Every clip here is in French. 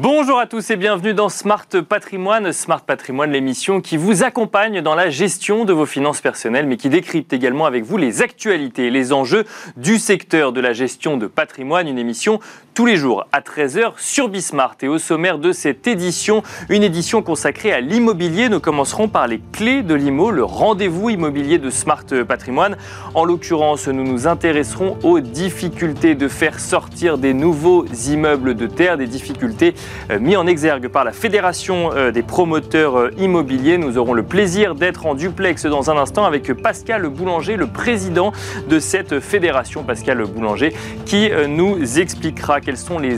Bonjour à tous et bienvenue dans Smart Patrimoine. Smart Patrimoine, l'émission qui vous accompagne dans la gestion de vos finances personnelles, mais qui décrypte également avec vous les actualités et les enjeux du secteur de la gestion de patrimoine. Une émission tous les jours à 13h sur Bismart. Et au sommaire de cette édition, une édition consacrée à l'immobilier. Nous commencerons par les clés de l'IMO, le rendez-vous immobilier de Smart Patrimoine. En l'occurrence, nous nous intéresserons aux difficultés de faire sortir des nouveaux immeubles de terre, des difficultés euh, mis en exergue par la Fédération euh, des promoteurs euh, immobiliers. Nous aurons le plaisir d'être en duplex dans un instant avec Pascal Boulanger, le président de cette fédération, Pascal Boulanger, qui nous expliquera quels sont les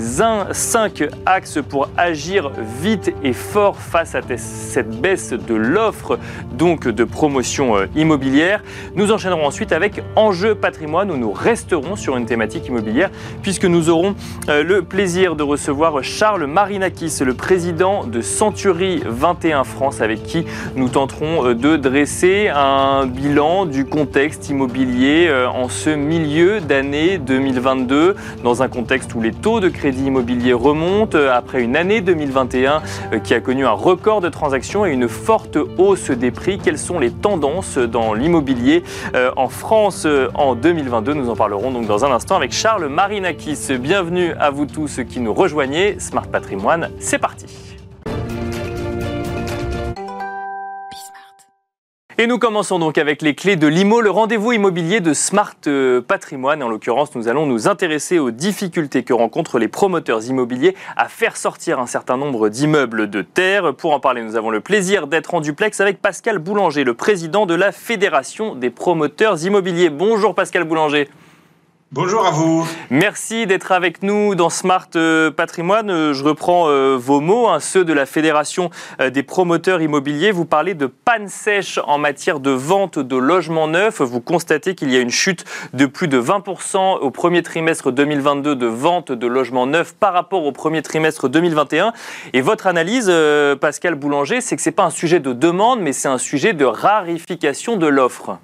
5 axes pour agir vite et fort face à cette baisse de l'offre donc de promotion euh, immobilière. Nous enchaînerons ensuite avec Enjeu patrimoine où nous resterons sur une thématique immobilière puisque nous aurons euh, le plaisir de recevoir Charles Marinakis, le président de Century 21 France avec qui nous tenterons euh, de dresser un bilan du contexte immobilier en ce milieu d'année 2022 dans un contexte où les taux de crédit immobilier remontent euh, après une année 2021 euh, qui a connu un record de transactions et une forte hausse des prix. Quelles sont les tendances dans l'immobilier euh, en France en 2022 Nous en parlerons donc dans un instant avec Charles Marinakis. Bienvenue à vous tous qui nous rejoignez. Smart Patrimoine, c'est parti. Et nous commençons donc avec les clés de l'IMO, le rendez-vous immobilier de Smart euh, Patrimoine. En l'occurrence, nous allons nous intéresser aux difficultés que rencontrent les promoteurs immobiliers à faire sortir un certain nombre d'immeubles de terre. Pour en parler, nous avons le plaisir d'être en duplex avec Pascal Boulanger, le président de la Fédération des promoteurs immobiliers. Bonjour Pascal Boulanger. Bonjour à vous. Merci d'être avec nous dans Smart euh, Patrimoine. Euh, je reprends euh, vos mots, hein, ceux de la Fédération des promoteurs immobiliers. Vous parlez de panne sèche en matière de vente de logements neufs. Vous constatez qu'il y a une chute de plus de 20% au premier trimestre 2022 de vente de logements neufs par rapport au premier trimestre 2021. Et votre analyse, Pascal Boulanger, c'est que ce n'est pas un sujet de demande, mais c'est un sujet de rarification de l'offre.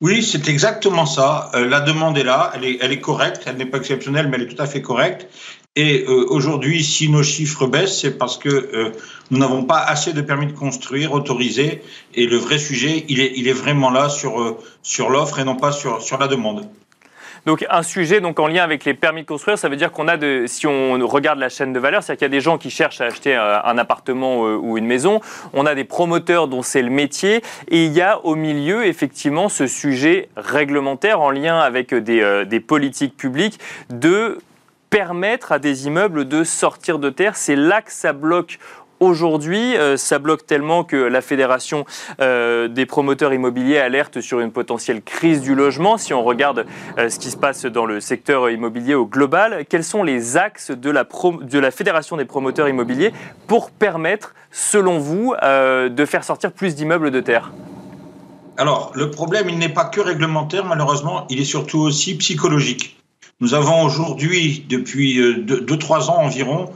Oui, c'est exactement ça. Euh, la demande est là, elle est, elle est correcte, elle n'est pas exceptionnelle, mais elle est tout à fait correcte. Et euh, aujourd'hui, si nos chiffres baissent, c'est parce que euh, nous n'avons pas assez de permis de construire autorisés. Et le vrai sujet, il est, il est vraiment là sur, l'offre et non pas sur la demande. Donc un sujet donc en lien avec les permis de construire, ça veut dire qu'on a de, si on regarde la chaîne de valeur, c'est-à-dire qu'il y a des gens qui cherchent à acheter euh, un appartement euh, ou une maison, on a des promoteurs dont c'est le métier, et il y a au milieu effectivement ce sujet réglementaire en lien avec des, euh, des politiques publiques de permettre à des immeubles de sortir de terre. C'est là que ça bloque aujourd'hui. Euh, ça bloque tellement que la Fédération euh, des promoteurs immobiliers alerte sur une potentielle crise du logement. Si on regarde euh, ce qui se passe dans le secteur immobilier au global, quels sont les axes de la, de la Fédération des promoteurs immobiliers pour permettre, selon vous, de faire sortir plus d'immeubles de terre? Alors, le problème, il n'est pas que réglementaire, malheureusement, il est surtout aussi psychologique. Nous avons aujourd'hui, depuis 2-3 ans environ,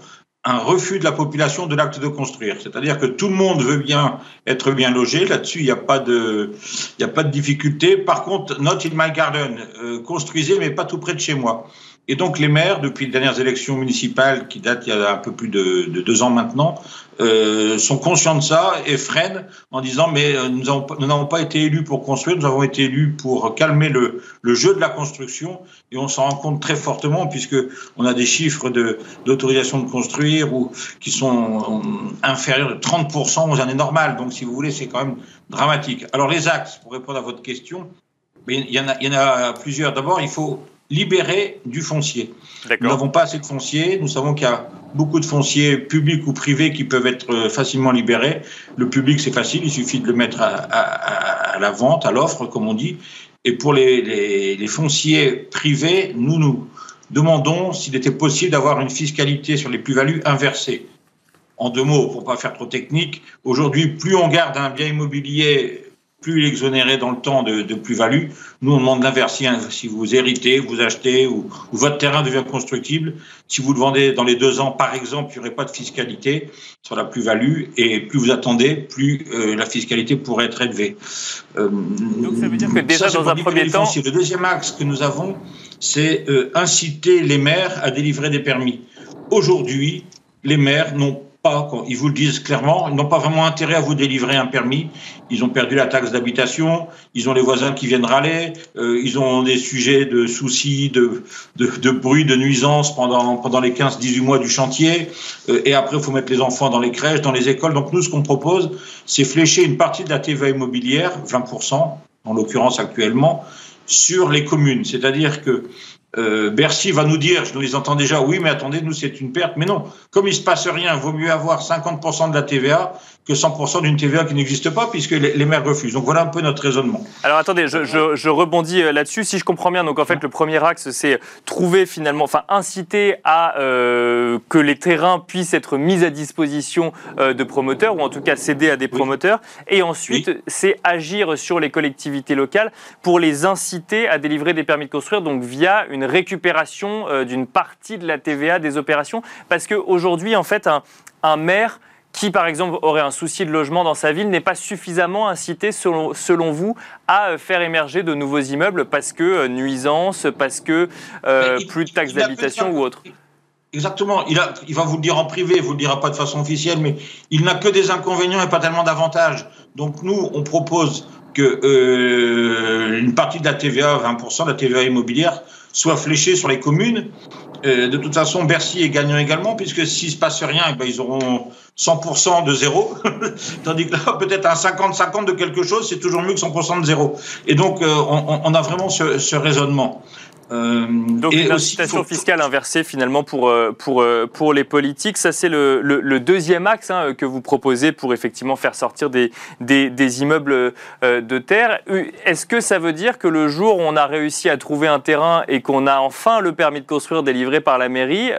un refus de la population de l'acte de construire. C'est-à-dire que tout le monde veut bien être bien logé. Là-dessus, il n'y a pas de, il a pas de difficulté. Par contre, not in my garden. Euh, construisez, mais pas tout près de chez moi. Et donc les maires, depuis les dernières élections municipales qui datent il y a un peu plus de, deux ans maintenant, euh, sont conscients de ça et freinent en disant mais euh, nous n'avons pas été élus pour construire, nous avons été élus pour calmer le, jeu de la construction et on s'en rend compte très fortement puisque on a des chiffres d'autorisation de construire ou qui sont inférieurs de 30% aux années normales. Donc si vous voulez, c'est quand même dramatique. Alors les axes, pour répondre à votre question, il y en a, il y en a plusieurs. D'abord, il faut libérer du foncier. Nous n'avons pas assez de foncier. Nous savons qu'il y a beaucoup de fonciers publics ou privés qui peuvent être euh, facilement libérés. Le public, c'est facile, il suffit de le mettre à, la vente, à l'offre, comme on dit. Et pour les, les fonciers privés, nous nous demandons s'il était possible d'avoir une fiscalité sur les plus-values inversée. En deux mots, pour pas faire trop technique, aujourd'hui, plus on garde un bien immobilier plus il est exonéré dans le temps de, plus-value. Nous, on demande l'inverse. Si vous héritez, vous achetez ou, votre terrain devient constructible, si vous le vendez dans les deux ans, par exemple, il n'y aurait pas de fiscalité sur la plus-value. Et plus vous attendez, plus euh, la fiscalité pourrait être élevée. Euh, Donc ça veut dire que déjà dans un premier temps... Le deuxième axe que nous avons, c'est euh, inciter les maires à délivrer des permis. aujourd'hui, les maires n'ont pas, ils vous le disent clairement, ils n'ont pas vraiment intérêt à vous délivrer un permis. Ils ont perdu la taxe d'habitation, ils ont les voisins qui viennent râler, euh, ils ont des sujets de soucis, de, de, de bruit, de nuisance pendant, pendant les 15-18 mois du chantier. Euh, et après, il faut mettre les enfants dans les crèches, dans les écoles. Donc nous, ce qu'on propose, c'est flécher une partie de la TVA immobilière, 20%, en l'occurrence actuellement, sur les communes. C'est-à-dire que euh, Bercy va nous dire, je nous les entends déjà, oui, mais attendez, nous, c'est une perte. Mais non, comme il se passe rien, vaut mieux avoir 50% de la TVA que 100% d'une TVA qui n'existe pas, puisque les, maires refusent. Donc voilà un peu notre raisonnement. Alors attendez, je, rebondis euh, là-dessus. Si je comprends bien, donc en fait, le premier axe, c'est trouver finalement, enfin, inciter à euh, que les terrains puissent être mis à disposition de promoteurs, ou en tout cas céder à des promoteurs. Et ensuite, c'est agir sur les collectivités locales pour les inciter à délivrer des permis de construire, donc via une récupération euh, d'une partie de la TVA des opérations Parce qu'aujourd'hui, en fait, un, maire qui, par exemple, aurait un souci de logement dans sa ville n'est pas suffisamment incité, selon, selon, vous, à euh, faire émerger de nouveaux immeubles parce que euh, nuisance, parce que plus de taxes d'habitation ou autre Exactement. Il, a, il va vous le dire en privé, il vous le dira pas de façon officielle, mais il n'a que des inconvénients et pas tellement d'avantages. Donc nous, on propose que euh, une partie de la TVA, 20% de la TVA immobilière, soit fléchée sur les communes. Euh, de toute façon, Bercy est gagnant également, puisque s'il se passe rien, eh ben, ils auront 100% de zéro. Tandis que là, peut-être un 50-50 de quelque chose, c'est toujours mieux que 100% de zéro. Et donc, euh, on, on, a vraiment ce, ce raisonnement. Euh, Donc une incitation fiscale inversée finalement pour, euh, pour, euh, pour les politiques. Ça c'est le, le, deuxième axe hein, que vous proposez pour effectivement faire sortir des, des, des immeubles de terre. Est-ce que ça veut dire que le jour où on a réussi à trouver un terrain et qu'on a enfin le permis de construire délivré par la mairie,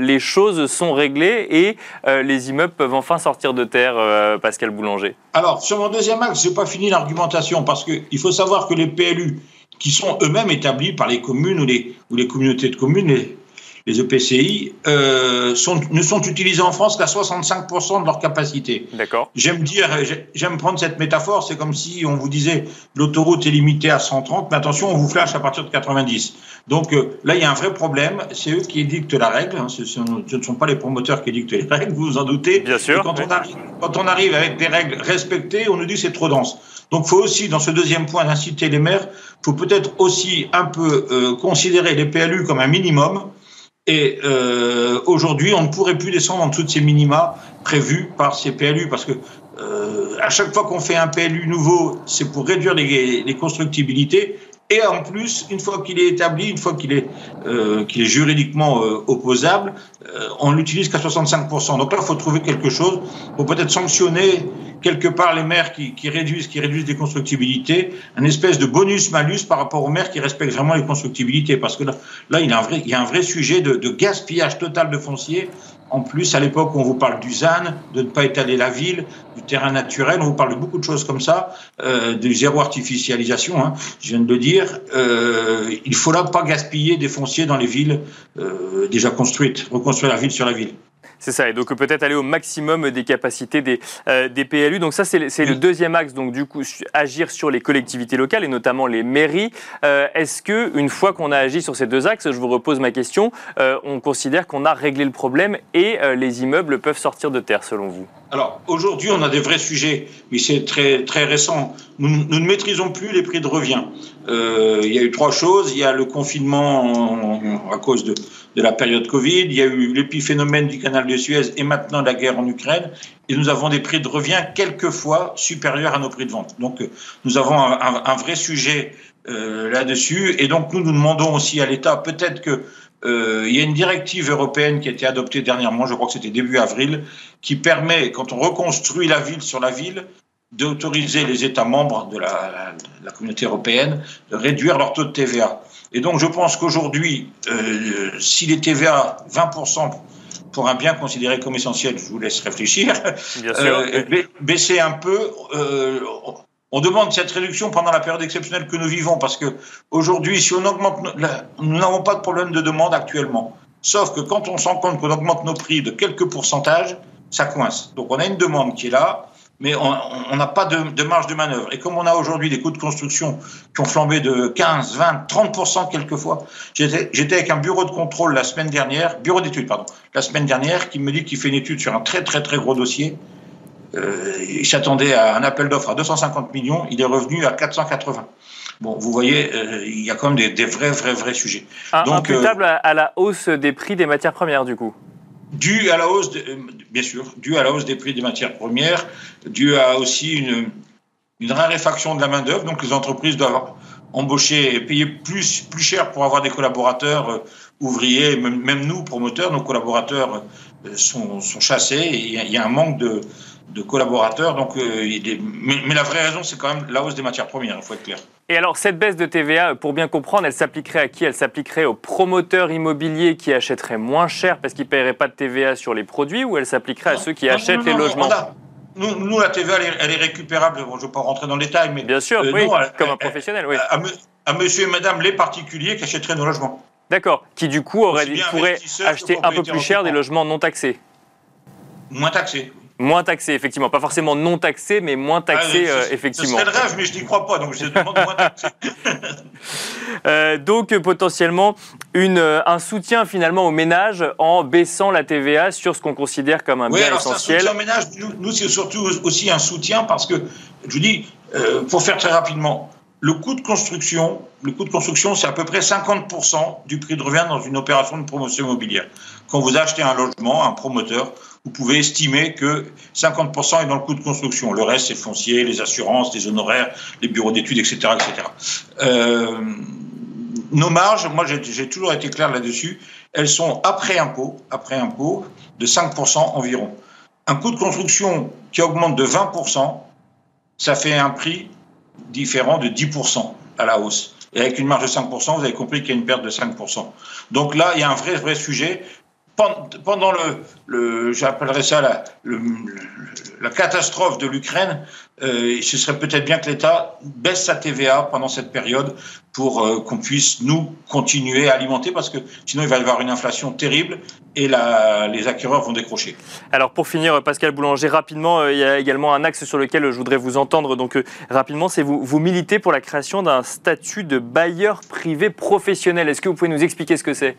les choses sont réglées et les immeubles peuvent enfin sortir de terre, Pascal Boulanger? Alors sur mon deuxième axe, je n'ai pas fini l'argumentation parce qu'il faut savoir que les PLU qui sont eux-mêmes établis par les communes ou les, ou les communautés de communes, les, les EPCI, euh, sont, ne sont utilisés en France qu'à 65% de leur capacité. D'accord. J'aime dire, j'aime prendre cette métaphore, c'est comme si on vous disait l'autoroute est limitée à 130, mais attention, on vous flash à partir de 90. Donc euh, là, il y a un vrai problème, c'est eux qui édictent la règle, hein. ce, ce, ne sont pas les promoteurs qui édictent les règles, vous vous en doutez. Bien sûr. quand, on arrive, quand on arrive avec des règles respectées, on nous dit c'est trop dense. Donc, il faut aussi, dans ce deuxième point d'inciter les maires, faut peut-être aussi un peu euh, considérer les PLU comme un minimum. Et euh, aujourd'hui, on ne pourrait plus descendre en dessous de ces minima prévus par ces PLU, parce que euh, à chaque fois qu'on fait un PLU nouveau, c'est pour réduire les, les constructibilités. Et en plus, une fois qu'il est établi, une fois qu'il est, euh, juridiquement euh, opposable, euh, on l'utilise qu'à 65%. Donc là, il faut trouver quelque chose pour peut-être sanctionner quelque part les maires qui, réduisent, qui réduisent les constructibilités, un espèce de bonus-malus par rapport aux maires qui respectent vraiment les constructibilités. Parce que là, là il, y a un vrai, il y a un vrai sujet de, de gaspillage total de foncier en plus, à l'époque, on vous parle du ZAN, de ne pas étaler la ville, du terrain naturel, on vous parle de beaucoup de choses comme ça, euh, de zéro artificialisation, hein, je viens de le dire. Euh, il ne faudra pas gaspiller des fonciers dans les villes euh, déjà construites, reconstruire la ville sur la ville. C'est ça, et donc peut-être aller au maximum des capacités des, euh, des PLU. Donc ça, c'est le deuxième axe, donc du coup, agir sur les collectivités locales et notamment les mairies. Euh, est-ce que une fois qu'on a agi sur ces deux axes, je vous repose ma question, euh, on considère qu'on a réglé le problème et les immeubles peuvent sortir de terre, selon vous? Alors aujourd'hui, on a des vrais sujets, mais c'est très très récent. Nous, ne maîtrisons plus les prix de revient. Euh, il y a eu trois choses. Il y a le confinement à cause de, la période Covid. Il y a eu l'épiphénomène du canal de Suez et maintenant la guerre en Ukraine. Et nous avons des prix de revient quelquefois supérieurs à nos prix de vente. Donc nous avons un, un, un vrai sujet euh, là-dessus. Et donc nous nous demandons aussi à l'État peut-être que euh, il y a une directive européenne qui a été adoptée dernièrement, je crois que c'était début avril, qui permet, quand on reconstruit la ville sur la ville, d'autoriser les États membres de la, la, communauté européenne de réduire leur taux de TVA. Et donc je pense qu'aujourd'hui, euh, si les TVA 20% pour un bien considéré comme essentiel, je vous laisse réfléchir, euh, baisser un peu, euh, on demande cette réduction pendant la période exceptionnelle que nous vivons parce que aujourd'hui, si on augmente, nous n'avons pas de problème de demande actuellement. Sauf que quand on s'en compte qu'on augmente nos prix de quelques pourcentages, ça coince. Donc on a une demande qui est là. mais on n'a pas de, marge de manœuvre. Et comme on a aujourd'hui des coûts de construction qui ont flambé de 15, 20, 30% quelquefois, j'étais avec un bureau de contrôle la semaine dernière, bureau d'études, pardon, la semaine dernière, qui me dit qu'il fait une étude sur un très très très gros dossier. Euh, il s'attendait à un appel d'offres à 250 millions, il est revenu à 480. Bon, vous voyez, euh, il y a quand même des, vrais, vrais, vrais sujets. Donc, imputable euh, à la hausse des prix des matières premières, du coup dû à la hausse, bien sûr, dû à la hausse des prix des matières premières, dû à aussi une, une raréfaction de la main-d'œuvre. Donc, les entreprises doivent embaucher et payer plus, plus cher pour avoir des collaborateurs ouvriers, même, nous, promoteurs, nos collaborateurs sont, sont chassés et il y, a un manque de, de collaborateurs. Donc, mais, mais, la vraie raison, c'est quand même la hausse des matières premières, il faut être clair. Et alors, cette baisse de TVA, pour bien comprendre, elle s'appliquerait à qui? Elle s'appliquerait aux promoteurs immobiliers qui achèteraient moins cher parce qu'ils ne paieraient pas de TVA sur les produits ou elle s'appliquerait à ceux qui achètent les logements? nous, la TVA, elle est, récupérable. je ne vais pas rentrer dans le détail, mais. Bien sûr, euh, oui, comme un professionnel, oui. À, monsieur et madame les particuliers qui achèteraient nos logements. D'accord, qui du coup auraient, pourraient acheter un peu plus cher des logements non taxés. Moins taxés. Moins taxé, effectivement. Pas forcément non taxé, mais moins ah, taxé, euh, effectivement. C'est le rêve, mais je n'y crois pas, donc je demande moins taxé. Euh, donc, potentiellement, une, euh, un soutien finalement aux ménages en baissant la TVA sur ce qu'on considère comme un bien essentiel. Un soutien ménage, nous, c'est surtout aussi un soutien parce que, je vous dis, pour faire très rapidement, le coût de construction, le coût c'est à peu près 50% du prix de revient dans une opération de promotion immobilière. Quand vous achetez un logement, un promoteur, vous pouvez estimer que 50% est dans le coût de construction. Le reste, c'est foncier, les assurances, les honoraires, les bureaux d'études, etc. etc. Euh, nos marges, moi j'ai toujours été clair là-dessus, elles sont après impôt, après impôt, de 5% environ. Un coût de construction qui augmente de 20%, ça fait un prix différent de 10% à la hausse. Et avec une marge de 5%, vous avez compris qu'il y a une perte de 5%. Donc là, il y a un vrai, vrai sujet pendant le, le j'appellerais ça la, catastrophe de l'Ukraine, euh, ce serait peut-être bien que l'État baisse sa TVA pendant cette période pour euh, qu'on puisse nous continuer à alimenter, parce que sinon il va y avoir une inflation terrible et les acquéreurs vont décrocher. Alors pour finir, Pascal Boulanger, rapidement, euh, il y a également un axe sur lequel je voudrais vous entendre. Donc rapidement, c'est vous militez pour la création d'un statut de bailleur privé professionnel. Est-ce que vous pouvez nous expliquer ce que c'est?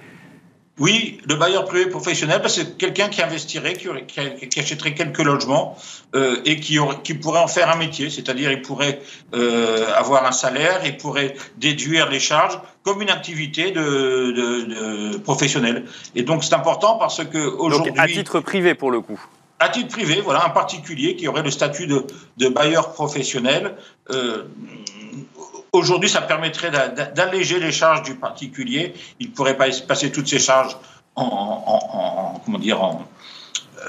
Oui, le bailleur privé professionnel, bah, c'est quelqu'un qui investirait, qui, achèterait quelques logements euh, et qui, qui, pourrait en faire un métier, c'est-à-dire il pourrait euh, avoir un salaire, il pourrait déduire les charges comme une activité de, de, de professionnelle. Et donc c'est important parce que aujourd'hui, à titre privé pour le coup. À titre privé, voilà, un particulier qui aurait le statut de, de bailleur professionnel. Euh, Aujourd'hui, ça permettrait d'alléger les charges du particulier. Il pourrait passer toutes ses charges en, comment dire, en,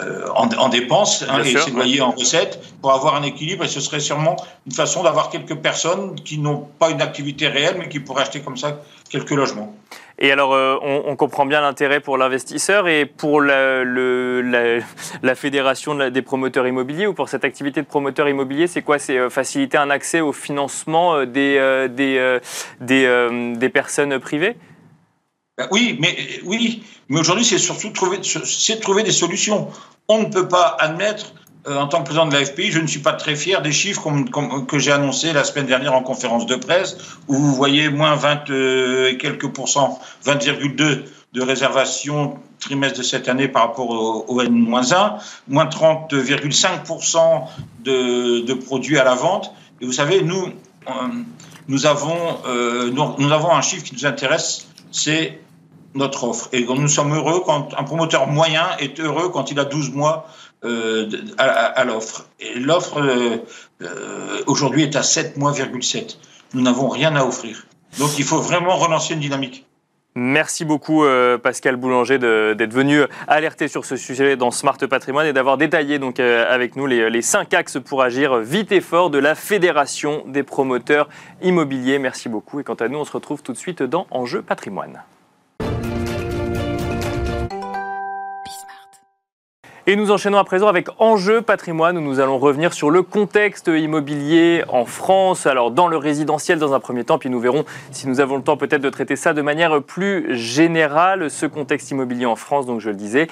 euh, en, dépenses hein, et ses loyers en recettes pour avoir un équilibre. Et ce serait sûrement une façon d'avoir quelques personnes qui n'ont pas une activité réelle, mais qui pourraient acheter comme ça quelques logements. Et alors, euh, on, comprend bien l'intérêt pour l'investisseur et pour la, la, fédération des promoteurs immobiliers ou pour cette activité de promoteur immobilier, c'est quoi? C'est euh, faciliter un accès au financement euh, des, des, des, des personnes privées? Ben oui, mais oui, mais aujourd'hui, c'est surtout trouver, c'est trouver des solutions. On ne peut pas admettre euh, en tant que président de la FPI, je ne suis pas très fier des chiffres que j'ai annoncés la semaine dernière en conférence de presse, où vous voyez moins 20 euh, et quelques pourcents, 20,2 de réservation trimestre de cette année par rapport au, N-1, moins 30,5% de, de, produits à la vente. Et vous savez, nous, euh, nous, avons, nous, avons un chiffre qui nous intéresse, c'est notre offre. Et nous sommes heureux quand un promoteur moyen est heureux quand il a 12 mois euh, à, l'offre. L'offre euh, euh, aujourd'hui est à 7 mois,7. Nous n'avons rien à offrir. Donc il faut vraiment relancer une dynamique. Merci beaucoup Pascal Boulanger d'être venu alerter sur ce sujet dans Smart Patrimoine et d'avoir détaillé donc avec nous les, les, cinq axes pour agir vite et fort de la Fédération des promoteurs immobiliers. Merci beaucoup et quant à nous on se retrouve tout de suite dans Enjeu Patrimoine. Et nous enchaînons à présent avec Enjeu patrimoine où nous allons revenir sur le contexte immobilier en France, alors dans le résidentiel dans un premier temps, puis nous verrons si nous avons le temps peut-être de traiter ça de manière plus générale, ce contexte immobilier en France, donc je le disais.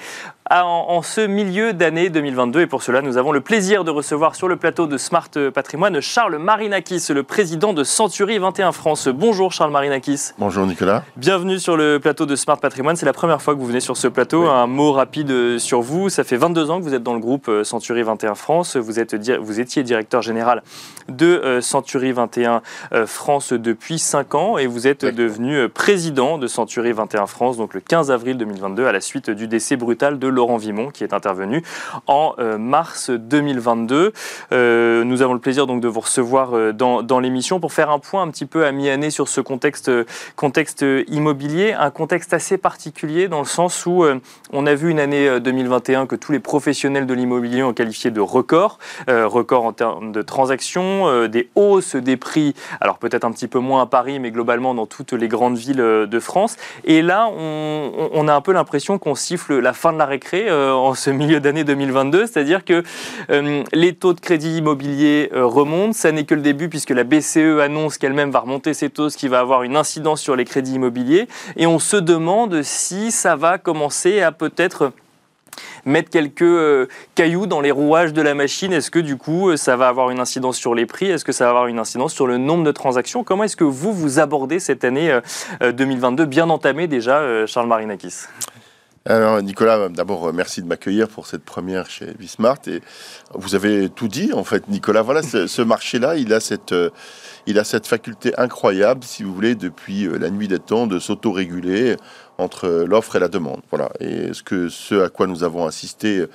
en, ce milieu d'année 2022. Et pour cela, nous avons le plaisir de recevoir sur le plateau de Smart Patrimoine Charles Marinakis, le président de Century 21 France. Bonjour Charles Marinakis. Bonjour Nicolas. Bienvenue sur le plateau de Smart Patrimoine. C'est la première fois que vous venez sur ce plateau. Un mot rapide sur vous. Ça fait 22 ans que vous êtes dans le groupe euh, Century 21 France. Vous, êtes, vous étiez directeur général de euh, Century 21 France depuis 5 ans et vous êtes devenu président de Century 21 France donc le 15 avril 2022 à la suite du décès brutal de Laurent Vimon qui est intervenu en euh, mars 2022. Euh, nous avons le plaisir donc de vous recevoir euh, dans, dans l'émission pour faire un point un petit peu à mi-année sur ce contexte, contexte immobilier, un contexte assez particulier dans le sens où on a vu une année 2021 que tous les professionnels de l'immobilier ont qualifié de record, record en termes de transactions, des hausses des prix, alors peut-être un petit peu moins à Paris, mais globalement dans toutes les grandes villes de France. Et là, on, a un peu l'impression qu'on siffle la fin de la euh, en ce milieu d'année 2022, c'est-à-dire que euh, les taux de crédit immobilier euh, remontent. Ça n'est que le début puisque la BCE annonce qu'elle-même va remonter ses taux, ce qui va avoir une incidence sur les crédits immobiliers. Et on se demande si ça va commencer à peut-être mettre quelques cailloux dans les rouages de la machine. Est-ce que du coup, ça va avoir une incidence sur les prix? Est-ce que ça va avoir une incidence sur le nombre de transactions? Comment est-ce que vous, vous abordez cette année 2022 bien entamée déjà, Charles Marinakis? Alors Nicolas, d'abord merci de m'accueillir pour cette première chez Vismart. Et vous avez tout dit en fait Nicolas. Voilà ce, marché-là, il a cette euh, il a cette faculté incroyable, si vous voulez, depuis euh, la nuit des temps, de s'autoréguler entre l'offre et la demande. Voilà. Et ce que ce à quoi nous avons assisté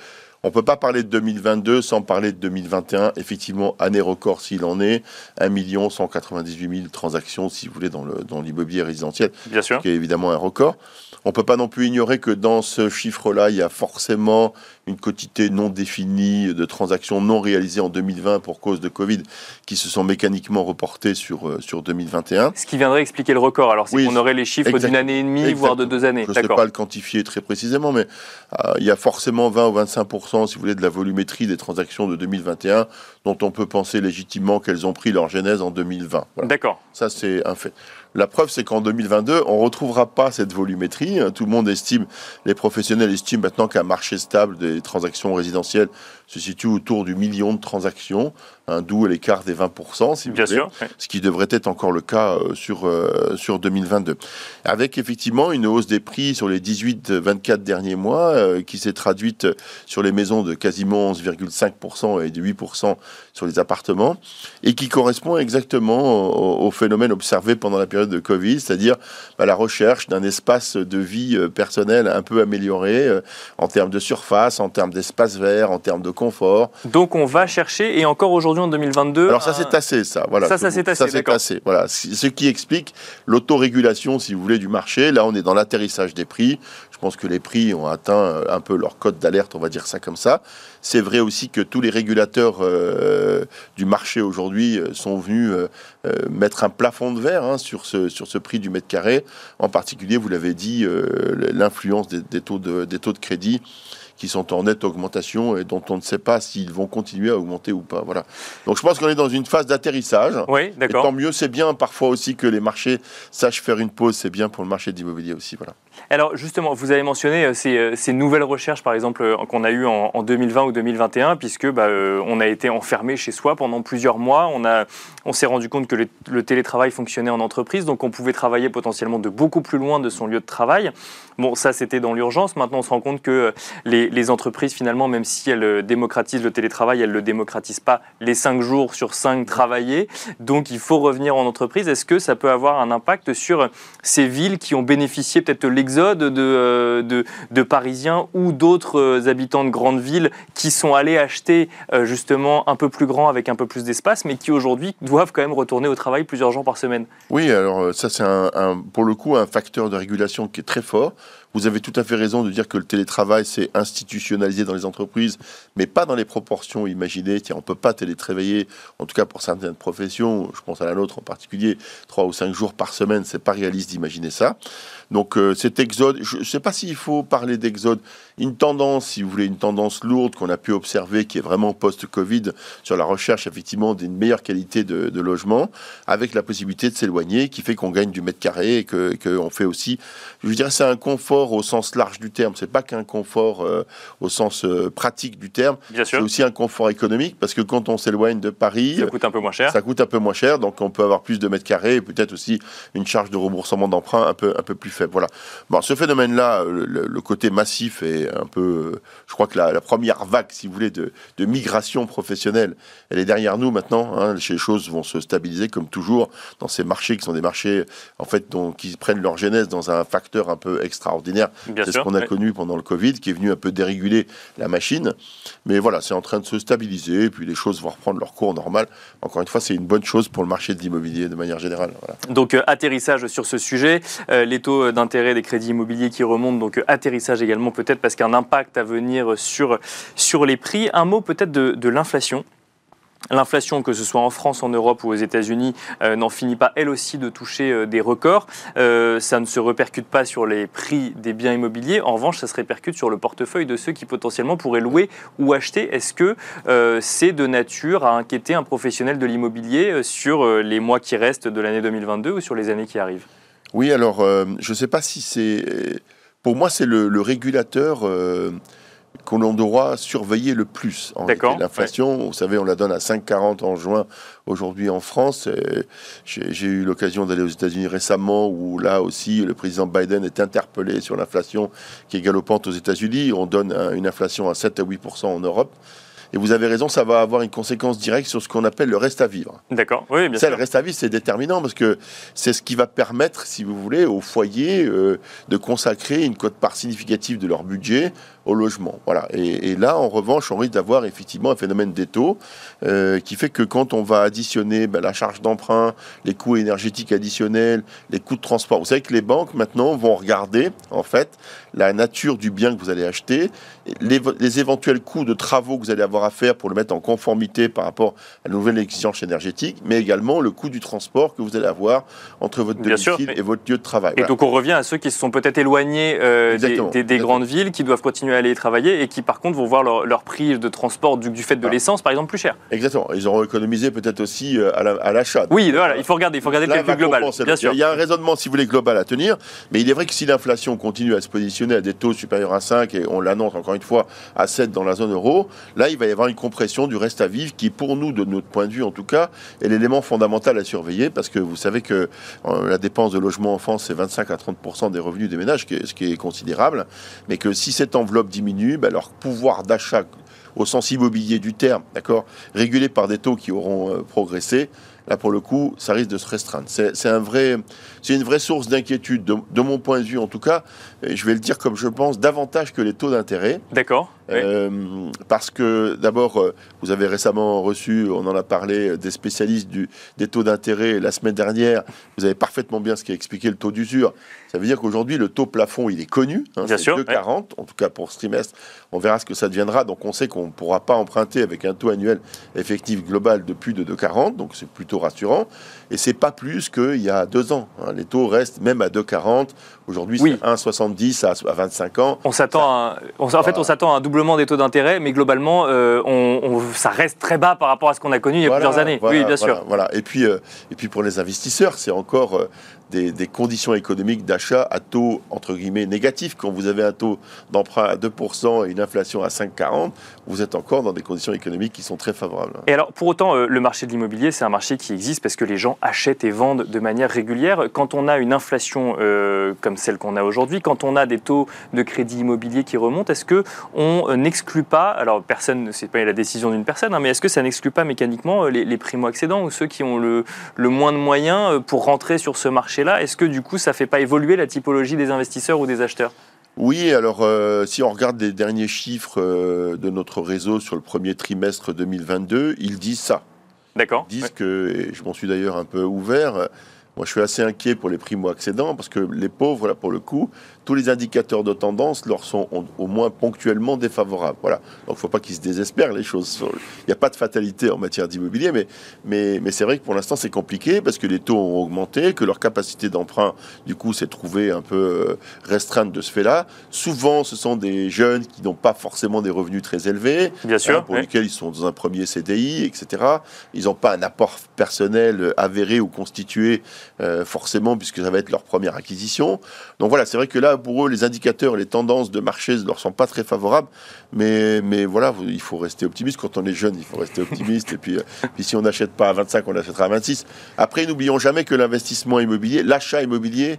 on ne peut pas parler de 2022 sans parler de 2021. Effectivement, année record s'il en est. 1 198 000 transactions, si vous voulez, dans l'immobilier dans résidentiel. Bien sûr. Qui est évidemment un record. On ne peut pas non plus ignorer que dans ce chiffre-là, il y a forcément une quantité non définie de transactions non réalisées en 2020 pour cause de Covid qui se sont mécaniquement reportées sur, euh, sur 2021. Ce qui viendrait expliquer le record. Alors, c'est qu'on aurait les chiffres d'une année et demie, voire de deux années. Je ne sais pas le quantifier très précisément, mais euh, il y a forcément 20 ou 25 si vous voulez, de la volumétrie des transactions de 2021 dont on peut penser légitimement qu'elles ont pris leur genèse en 2020. D'accord. Ça, c'est un fait. La preuve, c'est qu'en 2022, on ne retrouvera pas cette volumétrie. Tout le monde estime, les professionnels estiment maintenant qu'un marché stable des transactions résidentielles se situe autour du million de transactions, hein, d'où l'écart des 20%, si vous Bien voulez, sûr, ce qui devrait être encore le cas euh, sur, euh, sur 2022. Avec effectivement une hausse des prix sur les 18-24 derniers mois, euh, qui s'est traduite sur les maisons de quasiment 11,5% et de 8% sur les appartements, et qui correspond exactement au, phénomène observé pendant la période de Covid, c'est-à-dire bah, la recherche d'un espace de vie personnel un peu amélioré en termes de surface, en termes d'espace vert, en termes de confort. Donc on va chercher, et encore aujourd'hui en 2022. Alors ça c'est assez, ça. Voilà. Ça, ça c'est assez. Ça c'est assez. Voilà. Ce qui explique l'autorégulation, si vous voulez, du marché. Là, on est dans l'atterrissage des prix. Je pense que les prix ont atteint euh, un peu leur cote d'alerte, on va dire ça comme ça. C'est vrai aussi que tous les régulateurs euh, du marché aujourd'hui euh, sont venus mettre un plafond de verre hein, sur, ce, sur ce prix du mètre carré. En particulier, vous l'avez dit, l'influence des, taux de, des taux de crédit qui sont en nette augmentation et dont on ne sait pas s'ils vont continuer à augmenter ou pas. Voilà. Donc je pense qu'on est dans une phase d'atterrissage. Oui, d'accord. Tant mieux, c'est bien parfois aussi que les marchés sachent faire une pause. C'est bien pour le marché d'immobilier aussi. Voilà. Alors justement, vous avez mentionné euh, euh, ces, nouvelles recherches, par exemple, euh, qu'on a eues en, 2020 ou 2021, puisque bah, on a été enfermé chez soi pendant plusieurs mois. On, on s'est rendu compte que le, télétravail fonctionnait en entreprise, donc on pouvait travailler potentiellement de beaucoup plus loin de son lieu de travail. Bon, ça c'était dans l'urgence. Maintenant, on se rend compte que les, entreprises, finalement, même si elles démocratisent le télétravail, elles ne le démocratisent pas les 5 jours sur 5 travaillés. Donc il faut revenir en entreprise. Est-ce que ça peut avoir un impact sur ces villes qui ont bénéficié peut-être l'exemple exode euh, de, de, Parisiens ou d'autres euh, habitants de grandes villes qui sont allés acheter euh, justement un peu plus grand avec un peu plus d'espace, mais qui aujourd'hui doivent quand même retourner au travail plusieurs jours par semaine. Oui, alors ça c'est un, pour le coup un facteur de régulation qui est très fort. Vous avez tout à fait raison de dire que le télétravail s'est institutionnalisé dans les entreprises, mais pas dans les proportions imaginées. On ne peut pas télétravailler, en tout cas pour certaines professions, je pense à la nôtre en particulier, trois ou cinq jours par semaine, c'est pas réaliste d'imaginer ça. Donc euh, cet exode, je ne sais pas s'il faut parler d'exode, une tendance, si vous voulez, une tendance lourde qu'on a pu observer, qui est vraiment post-Covid, sur la recherche effectivement d'une meilleure qualité de, logement, avec la possibilité de s'éloigner, qui fait qu'on gagne du mètre carré et qu'on fait aussi, je dirais, c'est un confort au sens large du terme. C'est pas qu'un confort euh, au sens euh, pratique du terme. C'est aussi un confort économique parce que quand on s'éloigne de Paris, ça coûte un peu moins cher. Ça coûte un peu moins cher, donc on peut avoir plus de mètres carrés et peut-être aussi une charge de remboursement d'emprunt un peu un peu plus faible. Voilà. Bon, ce phénomène-là, le, côté massif est un peu. Je crois que la, première vague, si vous voulez, de, migration professionnelle, elle est derrière nous maintenant. Hein. les choses vont se stabiliser comme toujours dans ces marchés qui sont des marchés en fait dont, qui prennent leur genèse dans un facteur un peu extraordinaire. C'est ce qu'on a connu pendant le Covid, qui est venu un peu déréguler la machine. Mais voilà, c'est en train de se stabiliser, et puis les choses vont reprendre leur cours normal. Encore une fois, c'est une bonne chose pour le marché de l'immobilier de manière générale. Donc euh, atterrissage sur ce sujet, euh, les taux d'intérêt des crédits immobiliers qui remontent, donc euh, atterrissage également peut-être parce qu'un impact à venir sur, sur les prix. Un mot peut-être de, de l'inflation. L'inflation, que ce soit en France, en Europe ou aux États-Unis, euh, n'en finit pas elle aussi de toucher euh, des records. Euh, ça ne se répercute pas sur les prix des biens immobiliers. En revanche, ça se répercute sur le portefeuille de ceux qui potentiellement pourraient louer ou acheter. Est-ce que c'est de nature à inquiéter un professionnel de l'immobilier sur les mois qui restent de l'année 2022 ou sur les années qui arrivent? Oui, alors je ne sais pas si c'est... Pour moi, c'est le, le, régulateur qu'on doit surveiller le plus. L'inflation, vous savez, on la donne à 5,40 en juin aujourd'hui en France. J'ai eu l'occasion d'aller aux États-Unis récemment où là aussi le président Biden est interpellé sur l'inflation qui est galopante aux États-Unis. On donne une inflation à 7 à 8% en Europe. Et vous avez raison, ça va avoir une conséquence directe sur ce qu'on appelle le reste à vivre. D'accord, oui, bien ça, Le reste à vivre, c'est déterminant parce que c'est ce qui va permettre, si vous voulez, aux foyers euh, de consacrer une cote-part significative de leur budget au logement. Voilà. Et, là, en revanche, on risque d'avoir effectivement un phénomène des taux euh, qui fait que quand on va additionner ben, la charge d'emprunt, les coûts énergétiques additionnels, les coûts de transport, vous savez que les banques maintenant vont regarder en fait la nature du bien que vous allez acheter, les, les éventuels coûts de travaux que vous allez avoir à faire pour le mettre en conformité par rapport à la nouvelle exigence énergétique, mais également le coût du transport que vous allez avoir entre votre domicile et votre lieu de travail. Et donc on revient à ceux qui se sont peut-être éloignés euh, des, grandes villes, qui doivent continuer à aller travailler et qui par contre vont voir leur, prix de transport du, fait de l'essence par exemple plus cher. Exactement. Ils auront économisé peut-être aussi euh, à l'achat. oui, voilà, il faut regarder, il faut regarder le calcul global. Bien sûr. Il y a un raisonnement, si vous voulez, global à tenir, mais il est vrai que si l'inflation continue à se positionner à des taux supérieurs à 5 et on l'annonce encore une fois à 7 dans la zone euro, là il va y avoir une compression du reste à vivre qui, pour nous, de notre point de vue en tout cas, est l'élément fondamental à surveiller parce que vous savez que euh, la dépense de logement en France c'est 25 à 30 des revenus des ménages, ce qui est considérable, mais que si cette enveloppe diminue, ben, leur pouvoir d'achat au sens immobilier du terme, d'accord, régulé par des taux qui auront euh, progressé, là pour le coup, ça risque de se restreindre. C'est un vrai, c'est une vraie source d'inquiétude, de, mon point de vue en tout cas, je vais le dire comme je pense, davantage que les taux d'intérêt. D'accord. Euh, parce que d'abord, euh, vous avez récemment reçu, on en a parlé, des spécialistes du, des taux d'intérêt la semaine dernière. Vous avez parfaitement bien ce qui a expliqué le taux d'usure. Ça veut dire qu'aujourd'hui, le taux plafond, il est connu. Hein, sûr. 2,40, en tout cas pour ce trimestre. On verra ce que ça deviendra. Donc on sait qu'on ne pourra pas emprunter avec un taux annuel effectif global de plus de 2,40. Donc c'est plutôt rassurant. Et c'est pas plus qu'il y a deux ans. Hein. Les taux restent même à 2,40. Aujourd'hui, c'est 1,70 à, 25 ans. On s'attend en fait, on s'attend à un doublement des taux d'intérêt, mais globalement, euh, on, ça reste très bas par rapport à ce qu'on a connu il y a plusieurs années. oui, bien sûr. Voilà. Et puis, euh, et puis pour les investisseurs, c'est encore euh, des, conditions économiques d'achat à taux, entre guillemets, négatifs. Quand vous avez un taux d'emprunt à 2% et une inflation à 5,40, vous êtes encore dans des conditions économiques qui sont très favorables. Et alors, pour autant, le marché de l'immobilier, c'est un marché qui existe parce que les gens achètent et vendent de manière régulière. Quand on a une inflation comme celle qu'on a aujourd'hui, quand on a des taux de crédit immobilier qui remontent, est-ce que on n'exclut pas, alors personne, c'est pas la décision d'une personne, hein, mais est-ce que ça n'exclut pas mécaniquement euh, les, primo-accédants ou ceux qui ont le, moins de moyens euh, pour rentrer sur ce marché-là Est-ce que du coup, ça fait pas évoluer la typologie des investisseurs ou des acheteurs? Oui, alors euh, si on regarde les derniers chiffres de notre réseau sur le premier trimestre 2022, ils disent ça. D'accord. Ils disent que, et je m'en suis d'ailleurs un peu ouvert, Moi, je suis assez inquiet pour les primo-accédants parce que les pauvres, là, pour le coup, tous les indicateurs de tendance leur sont au moins ponctuellement défavorables. Voilà. Donc, il ne faut pas qu'ils se désespèrent. Les choses, il n'y a pas de fatalité en matière d'immobilier, mais, mais, mais c'est vrai que pour l'instant, c'est compliqué parce que les taux ont augmenté, que leur capacité d'emprunt, du coup, s'est trouvée un peu euh, restreinte de ce fait-là. Souvent, ce sont des jeunes qui n'ont pas forcément des revenus très élevés, Bien sûr, hein, pour lesquels ils sont dans un premier CDI, etc. Ils n'ont pas un apport personnel avéré ou constitué euh, forcément, puisque ça va être leur première acquisition. Donc voilà, c'est vrai que là, pour eux, les indicateurs, les tendances de marché ne leur sont pas très favorables, mais, mais voilà, il faut rester optimiste. Quand on est jeune, il faut rester optimiste. et puis, euh, si on n'achète pas à 25, on achètera à 26. Après, n'oublions jamais que l'investissement immobilier, l'achat immobilier,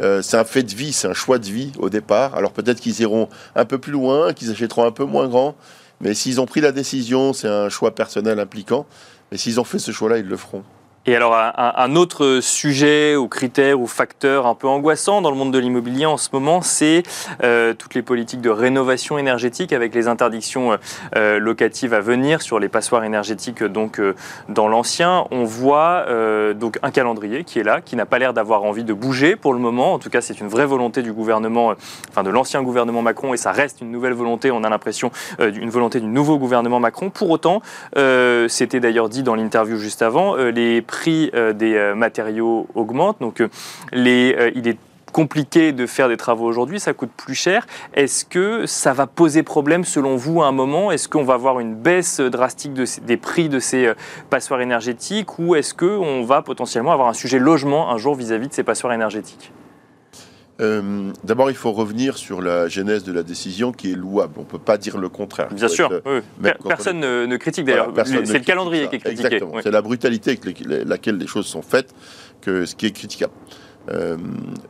euh, c'est un fait de vie, c'est un choix de vie au départ. Alors peut-être qu'ils iront un peu plus loin, qu'ils achèteront un peu moins grand, mais s'ils ont pris la décision, c'est un choix personnel impliquant. Mais s'ils ont fait ce choix-là, ils le feront. Et alors, un, autre sujet ou critère ou facteur un peu angoissant dans le monde de l'immobilier en ce moment, c'est euh, toutes les politiques de rénovation énergétique avec les interdictions euh, locatives à venir sur les passoires énergétiques donc euh, dans l'ancien. On voit donc un calendrier qui est là, qui n'a pas l'air d'avoir envie de bouger pour le moment. En tout cas, c'est une vraie volonté du gouvernement, enfin de l'ancien gouvernement Macron, et ça reste une nouvelle volonté. On a l'impression d'une volonté du nouveau gouvernement Macron. Pour autant, c'était d'ailleurs dit dans l'interview juste avant, les prix euh, des euh, matériaux augmente. Donc, euh, il est compliqué de faire des travaux aujourd'hui, ça coûte plus cher. Est-ce que ça va poser problème selon vous à un moment? Est-ce qu'on va avoir une baisse drastique des prix de ces passoires énergétiques? Ou est-ce qu'on va potentiellement avoir un sujet logement un jour vis à -vis de ces passoires énergétiques? Euh, d'abord, il faut revenir sur la genèse de la décision qui est louable. On ne peut pas dire le contraire. Bien sûr. Personne ne, critique d'ailleurs. c'est le calendrier qui est critiqué. Exactement. C'est la brutalité avec laquelle les choses sont faites que ce qui est critiquable. Euh,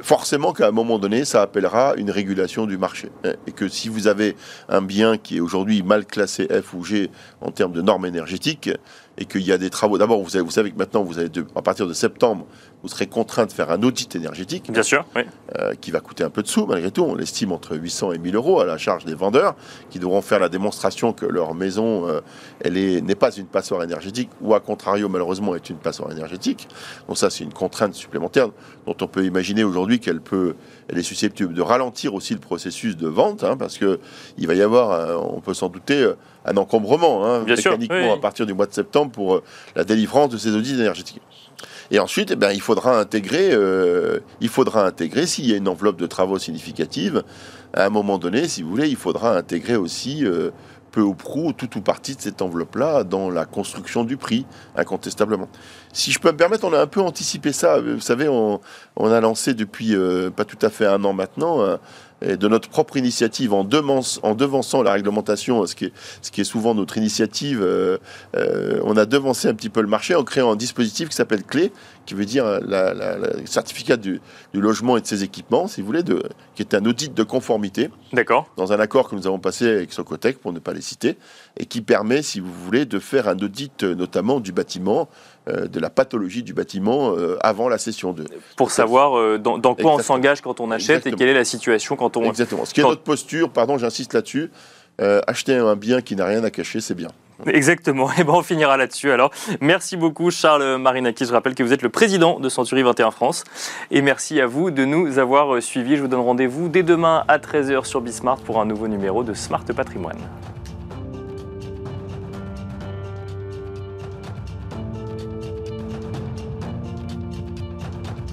forcément qu'à un moment donné, ça appellera une régulation du marché. Et que si vous avez un bien qui est aujourd'hui mal classé F ou G en termes de normes énergétiques, et qu'il y a des travaux. D'abord, vous, vous, savez que maintenant, vous avez à partir de septembre, vous serez contraint de faire un audit énergétique. Bien sûr, oui. Euh, qui va coûter un peu de sous, malgré tout. On l'estime entre 800 et 1000 euros à la charge des vendeurs, qui devront faire la démonstration que leur maison, euh, elle n'est pas une passoire énergétique, ou à contrario, malheureusement, est une passoire énergétique. Donc ça, c'est une contrainte supplémentaire dont on peut imaginer aujourd'hui qu'elle peut, elle est susceptible de ralentir aussi le processus de vente, hein, parce que il va y avoir, euh, on peut s'en douter, un encombrement hein, mécaniquement à partir du mois de septembre pour la délivrance de ces audits énergétiques. Et ensuite, eh ben, il faudra intégrer, euh, il faudra intégrer, s'il y a une enveloppe de travaux significative, à un moment donné, si vous voulez, il faudra intégrer aussi euh, peu ou prou tout ou partie de cette enveloppe-là dans la construction du prix, incontestablement. Si je peux me permettre, on a un peu anticipé ça. Vous savez, on, a lancé depuis euh, pas tout à fait un an maintenant de notre propre initiative en, en devançant la réglementation, ce qui est, ce qui est souvent notre initiative, euh, euh, on a devancé un petit peu le marché en créant un dispositif qui s'appelle CLé, qui veut dire le certificat du, logement et de ses équipements, si vous voulez, de, qui est un audit de conformité. D'accord. Dans un accord que nous avons passé avec Socotec, pour ne pas les citer, et qui permet, si vous voulez, de faire un audit notamment du bâtiment, euh, de la pathologie du bâtiment euh, avant la session 2. Pour savoir euh, dans, quoi on s'engage quand on achète et quelle est la situation quand on... Exactement. Ce qui est notre posture, pardon, j'insiste là-dessus, acheter un bien qui n'a rien à cacher, c'est bien. Exactement. Et ben on finira là-dessus. Alors, merci beaucoup Charles Marinaki. Je rappelle que vous êtes le président de Century 21 France. Et merci à vous de nous avoir suivis. Je vous donne rendez-vous dès demain à 13h sur Bismart pour un nouveau numéro de Smart Patrimoine.